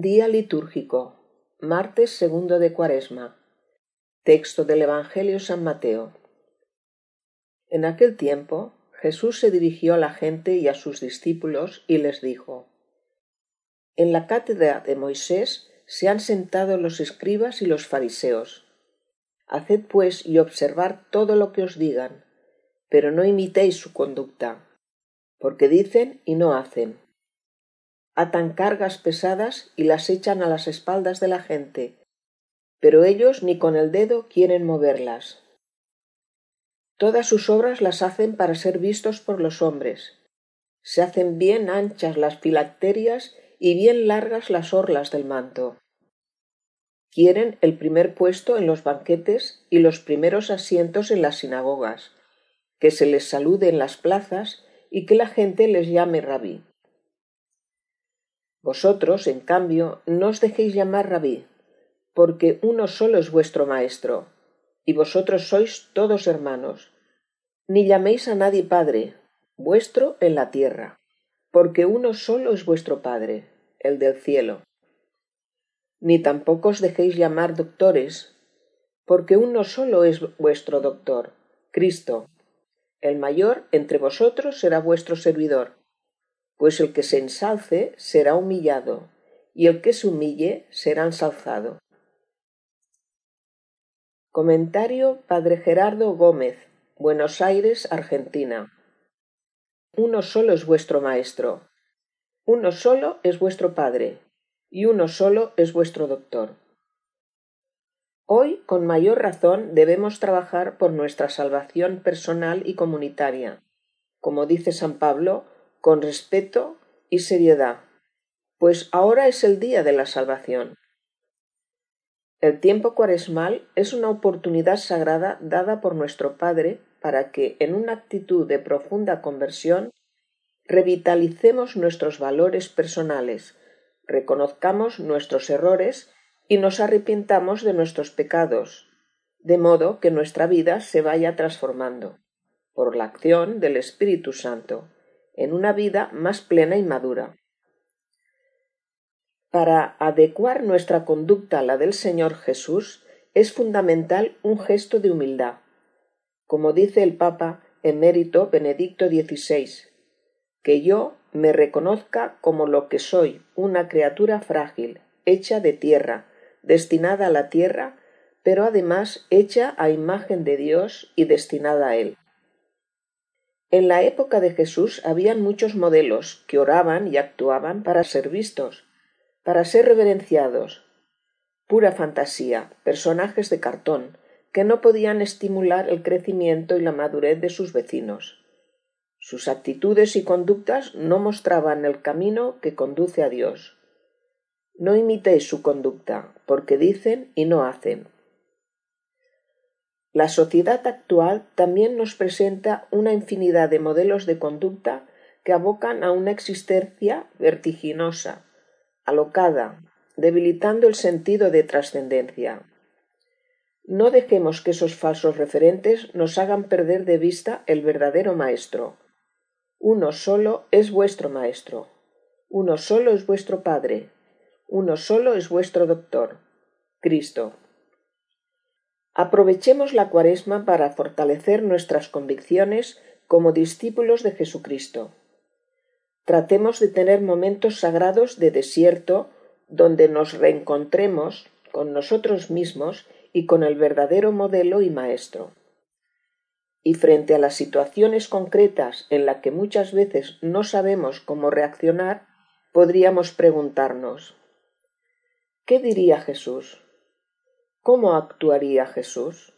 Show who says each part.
Speaker 1: Día litúrgico. Martes segundo de Cuaresma. Texto del Evangelio San Mateo. En aquel tiempo Jesús se dirigió a la gente y a sus discípulos y les dijo En la cátedra de Moisés se han sentado los escribas y los fariseos. Haced pues y observad todo lo que os digan, pero no imitéis su conducta, porque dicen y no hacen atan cargas pesadas y las echan a las espaldas de la gente, pero ellos ni con el dedo quieren moverlas. Todas sus obras las hacen para ser vistos por los hombres. Se hacen bien anchas las filacterias y bien largas las orlas del manto. Quieren el primer puesto en los banquetes y los primeros asientos en las sinagogas, que se les salude en las plazas y que la gente les llame rabí. Vosotros, en cambio, no os dejéis llamar rabí, porque uno solo es vuestro maestro, y vosotros sois todos hermanos. Ni llaméis a nadie padre, vuestro en la tierra, porque uno solo es vuestro Padre, el del cielo. Ni tampoco os dejéis llamar doctores, porque uno solo es vuestro doctor, Cristo. El mayor entre vosotros será vuestro servidor pues el que se ensalce será humillado, y el que se humille será ensalzado. Comentario Padre Gerardo Gómez, Buenos Aires, Argentina. Uno solo es vuestro Maestro, uno solo es vuestro Padre, y uno solo es vuestro Doctor. Hoy, con mayor razón, debemos trabajar por nuestra salvación personal y comunitaria. Como dice San Pablo, con respeto y seriedad, pues ahora es el día de la salvación. El tiempo cuaresmal es una oportunidad sagrada dada por nuestro Padre para que, en una actitud de profunda conversión, revitalicemos nuestros valores personales, reconozcamos nuestros errores y nos arrepintamos de nuestros pecados, de modo que nuestra vida se vaya transformando por la acción del Espíritu Santo en una vida más plena y madura. Para adecuar nuestra conducta a la del Señor Jesús es fundamental un gesto de humildad. Como dice el Papa emérito Benedicto XVI, que yo me reconozca como lo que soy, una criatura frágil, hecha de tierra, destinada a la tierra, pero además hecha a imagen de Dios y destinada a Él. En la época de Jesús habían muchos modelos que oraban y actuaban para ser vistos, para ser reverenciados. Pura fantasía, personajes de cartón, que no podían estimular el crecimiento y la madurez de sus vecinos. Sus actitudes y conductas no mostraban el camino que conduce a Dios. No imitéis su conducta, porque dicen y no hacen. La sociedad actual también nos presenta una infinidad de modelos de conducta que abocan a una existencia vertiginosa, alocada, debilitando el sentido de trascendencia. No dejemos que esos falsos referentes nos hagan perder de vista el verdadero maestro. Uno solo es vuestro maestro, uno solo es vuestro Padre, uno solo es vuestro doctor, Cristo. Aprovechemos la cuaresma para fortalecer nuestras convicciones como discípulos de Jesucristo. Tratemos de tener momentos sagrados de desierto donde nos reencontremos con nosotros mismos y con el verdadero modelo y maestro. Y frente a las situaciones concretas en las que muchas veces no sabemos cómo reaccionar, podríamos preguntarnos ¿Qué diría Jesús? ¿Cómo actuaría Jesús?